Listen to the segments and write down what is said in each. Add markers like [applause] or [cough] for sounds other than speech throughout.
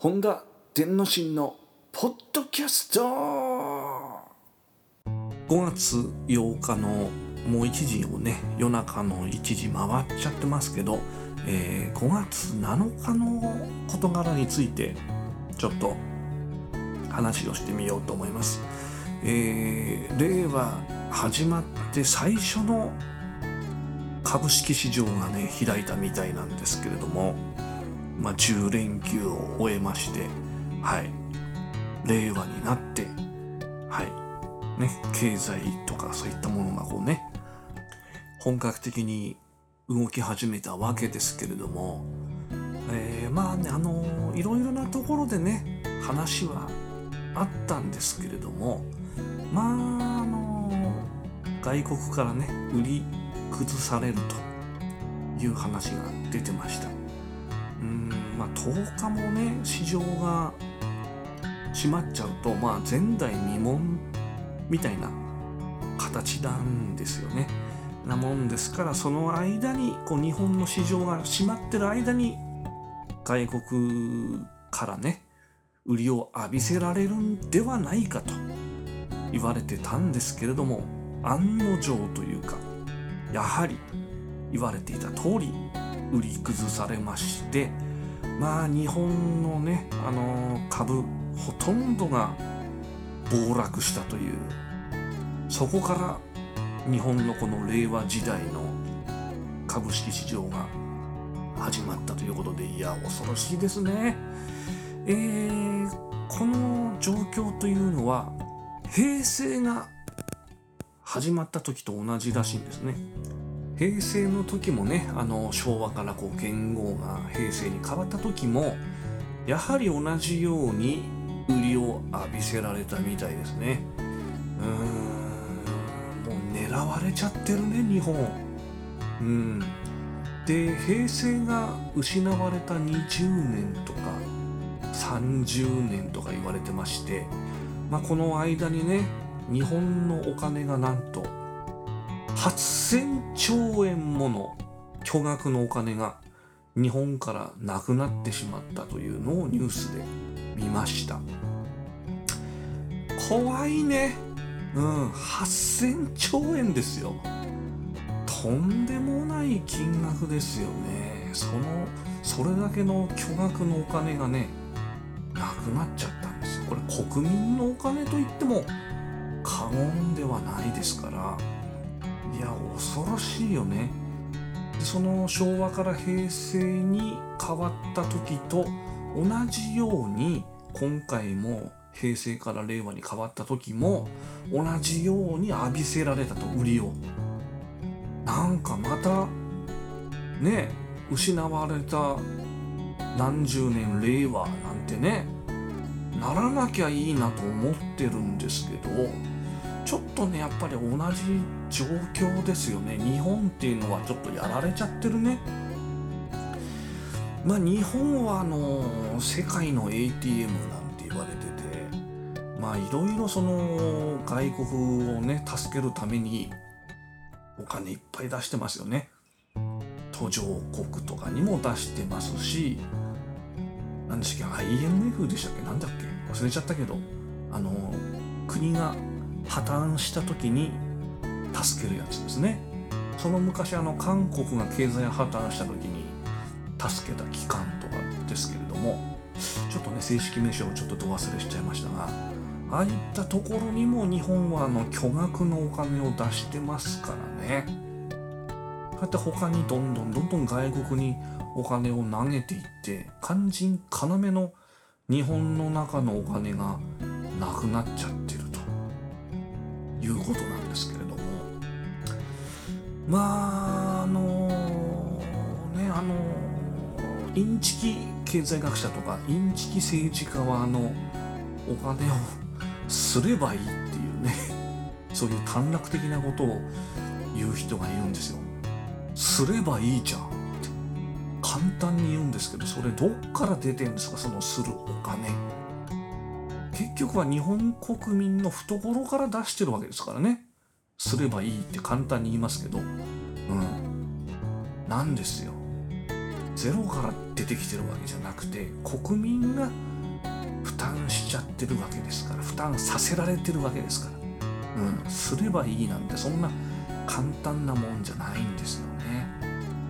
本田天之進のポッドキャスト5月8日のもう1時をね夜中の1時回っちゃってますけど、えー、5月7日の事柄についてちょっと話をしてみようと思います。えー、令和始まって最初の株式市場がね開いたみたいなんですけれども、まあ、10連休を終えましてはい。令和になってはい。ね経済とかそういったものがこうね本格的に動き始めたわけですけれども、えー、まあねあのいろいろなところでね話はあったんですけれどもまああの外国からね売り崩されるという話が出てました。うん。まあ10日もね市場が閉まっちゃうとまあ前代未聞みたいな形なんですよね。なもんですからその間にこう日本の市場が閉まってる間に外国からね売りを浴びせられるんではないかと言われてたんですけれども案の定というかやはり言われていた通り売り崩されましてまあ日本のねあの株ほとんどが暴落したというそこから日本のこの令和時代の株式市場が始まったということでいや恐ろしいですね。えー、この状況というのは平成が始まった時と同じらしいんですね。平成の時もねあの昭和からこう元号が平成に変わった時もやはり同じように売りを浴びせられたみたいですね。うーんもう狙われちゃってるね日本。うん。で平成が失われた20年とか30年とか言われてまして、まあ、この間にね日本のお金がなんと8000兆円もの巨額のお金が日本からなくなってしまったというのをニュースで見ました。怖いね。うん8000兆円ですよ。とんでもない金額ですよね。そのそれだけの巨額のお金がねなくなっちゃったんですこれ国民のお金といっても過言ではないですから。いや恐ろしいよね。その昭和から平成に変わった時と同じように今回も平成から令和に変わった時も同じように浴びせられたと売りを。なんかまたね失われた何十年令和なんてねならなきゃいいなと思ってるんですけどちょっとねやっぱり同じ状況ですよね。日本っていうのはちょっとやられちゃってるね。まあ日本はあの世界の ATM なんて言われててまあいろいろその外国をね助けるためにお金いっぱい出してますよね。途上国とかにも出してますし何でしたっけ IMF でしたっけなんだっけ忘れちゃったけどあの国が破綻した時に助けるやつですね。その昔あの韓国が経済破綻した時に助けた機関とかですけれどもちょっとね正式名称をちょっとど忘れしちゃいましたがああいったところにも日本はあの巨額のお金を出してますからね。そうやって他にどんどんどんどん外国にお金を投げていって肝心要の日本の中のお金がなくなっちゃってる。いうことなんですけれどもまああのねあのインチキ経済学者とかインチキ政治家はあのお金をすればいいっていうね [laughs] そういう短絡的なことを言う人がいるんですよ。すればいいじゃんって簡単に言うんですけどそれどっから出てるんですかそのするお金。結局は日本国民の懐から出してるわけですからね。すればいいって簡単に言いますけど。うん。なんですよ。ゼロから出てきてるわけじゃなくて国民が負担しちゃってるわけですから負担させられてるわけですから、うん、すればいいなんてそんな簡単なもんじゃないんですよね。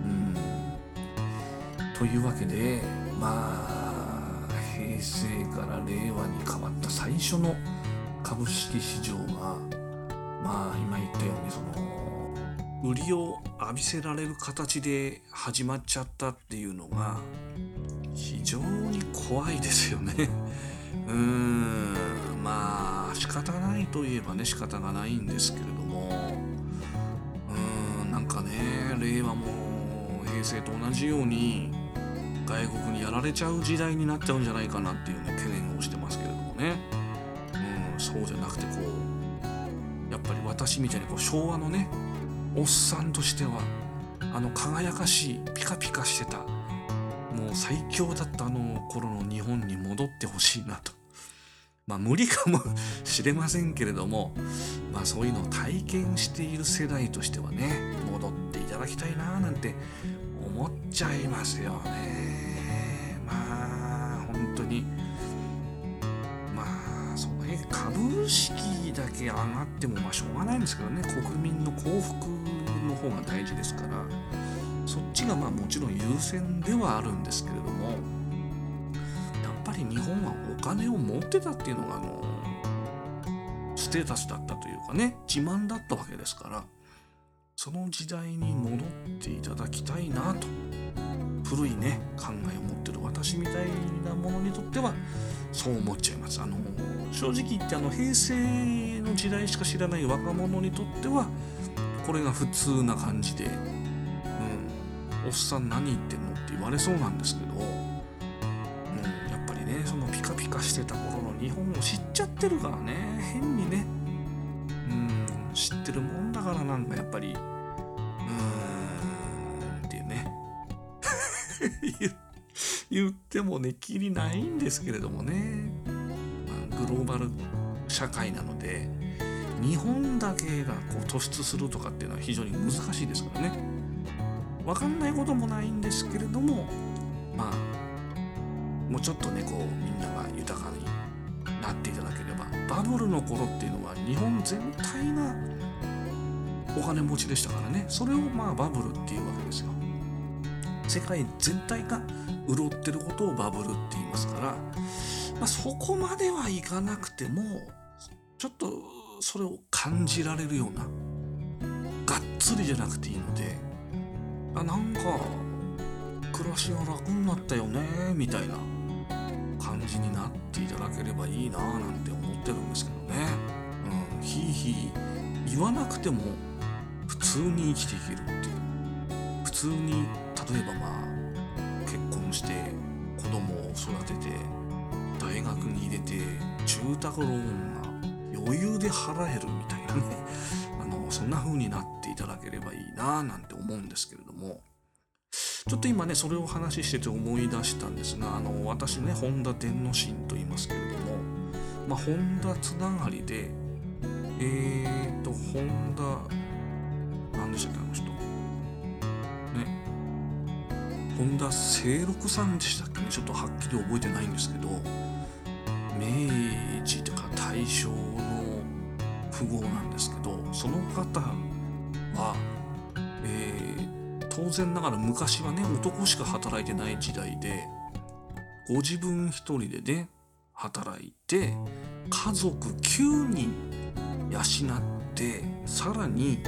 うん、というわけでまあ平成から令和に変わった最初の株式市場がまあ今言ったようにその売りを浴びせられる形で始まっちゃったっていうのが非常に怖いですよね。[laughs] うーんまあ仕方ないといえばね仕方がないんですけれども。うーんなんかね令和も平成と同じように外国にやられちゃう時代になっちゃうんじゃないかなっていうね懸念をしてますけれどもね。うんそうじゃなくてこうやっぱり私みたいにこう昭和のねおっさんとしてはあの輝かしいピカピカしてたもう最強だったあの頃の日本に戻ってほしいなと。まあ無理かもしれませんけれどもまあそういうのを体験している世代としてはね戻っていただきたいななんて思っちゃいますよね。まあ本当に。まあそのね。株式だけ上がってもまあしょうがないんですけどね。国民の幸福の方が大事ですから。そっちがまあもちろん優先ではあるんですけれども。やっぱり日本はお金を持ってたっていうのがあのステータスだったというかね。自慢だったわけですから。その時代に戻っていただきたいなと古いね考えを持ってる私みたいなものにとってはそう思っちゃいます。あの正直言ってあの平成の時代しか知らない若者にとってはこれが普通な感じで、うん、おっさん何言ってんのって言われそうなんですけど、うん、やっぱりねそのピカピカしてた頃の日本を知っちゃってるからね変にね、知ってるもんだからなんかやっぱりうーんっていうね。[laughs] 言ってもねきりないんですけれどもね、まあ、グローバル社会なので日本だけがこう突出するとかっていうのは非常に難しいですからね。分かんないこともないんですけれどもまあもうちょっとねこうみんなが豊かになっていただければバブルの頃っていうのは日本全体がお金持ちでしたからね。それをまあバブルっていうわけですよ。世界全体が潤ってることをバブルって言いますから、まあ、そこまではいかなくてもちょっとそれを感じられるようながっつりじゃなくていいのであなんか暮らしが楽になったよねみたいな。じになっていただければいいななんて思ってるんですけどね。うん、ひいひい言わなくても普通に生きていけるっていう。普通に例えばまあ結婚して子供を育てて大学に入れて住宅ローンが余裕で払えるみたいなね。あのそんな風になっていただければいいななんて思うんですけれども。ちょっと今ねそれを話してて思い出したんですがあの私ね本田伝之進と言いますけれども、まあ、本田つながりでえーと本田何でしたっけあの人。ね。本田清六さんでしたっけねちょっとはっきり覚えてないんですけど明治とか大正の富豪なんですけどその方は、えー、当然ながら昔はね男しか働いてない時代でご自分一人でね働いて家族9人養ってさらに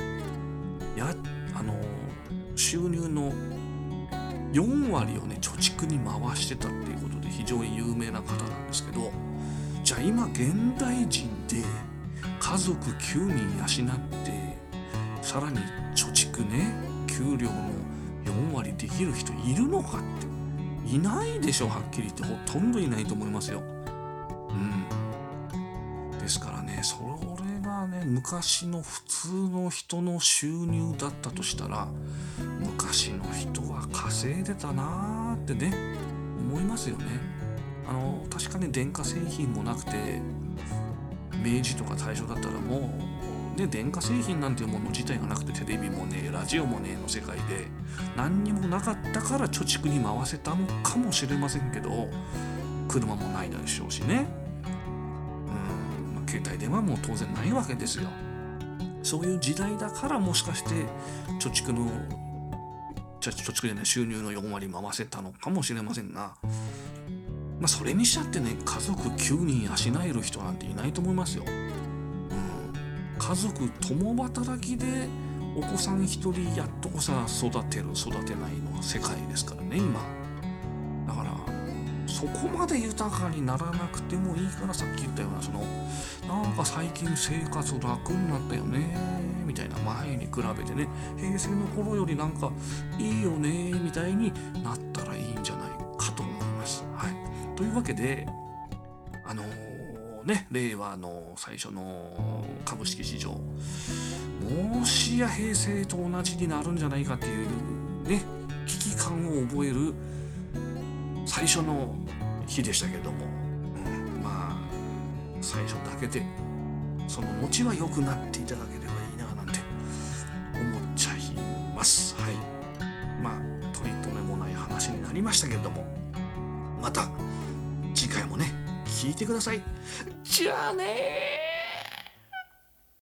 やあの収入の4割をね貯蓄に回してたっていうことで非常に有名な方なんですけどじゃあ今現代人で家族9人養ってさらに貯蓄ね給料の4割できる人いるのかっていないでしょはっきり言ってほとんどいないと思いますよ。うん。ですからねそれがね昔の普通の人の収入だったとしたら昔の人は稼いでたなーってね思いますよね。あの確かに電化製品もなくて明治とか大正だったらもう、ね、電化製品なんていうもの自体がなくてテレビもねラジオもねの世界で何にもなかったから貯蓄に回せたのかもしれませんけど車もないでしょうしね。うん、ま、携帯電話も当然ないわけですよ。そういう時代だからもしかして貯蓄の貯蓄じゃない収入の4割回せたのかもしれませんがまあそれにしちゃってね家族9人養える人なんていないと思いますよ、家族共働きでお子さん一人やっとこさ育てる育てないの世界ですからね今だからそこまで豊かにならなくてもいいからさっき言ったようなそのなんか最近生活楽になったよねみたいな前に比べてね平成の頃よりなんかいいよねみたいになったらいいんじゃないかと思います。はい、というわけであのー、ね令和の最初の株式市場もしや平成と同じになるんじゃないかっていうね危機感を覚える最初の日でしたけれども、うん、まあ最初だけでその餅は良くなっていただければいいななんて思っちゃいます。はい。まあ取り留めもない話になりましたけれども。また聞いてください。じゃあね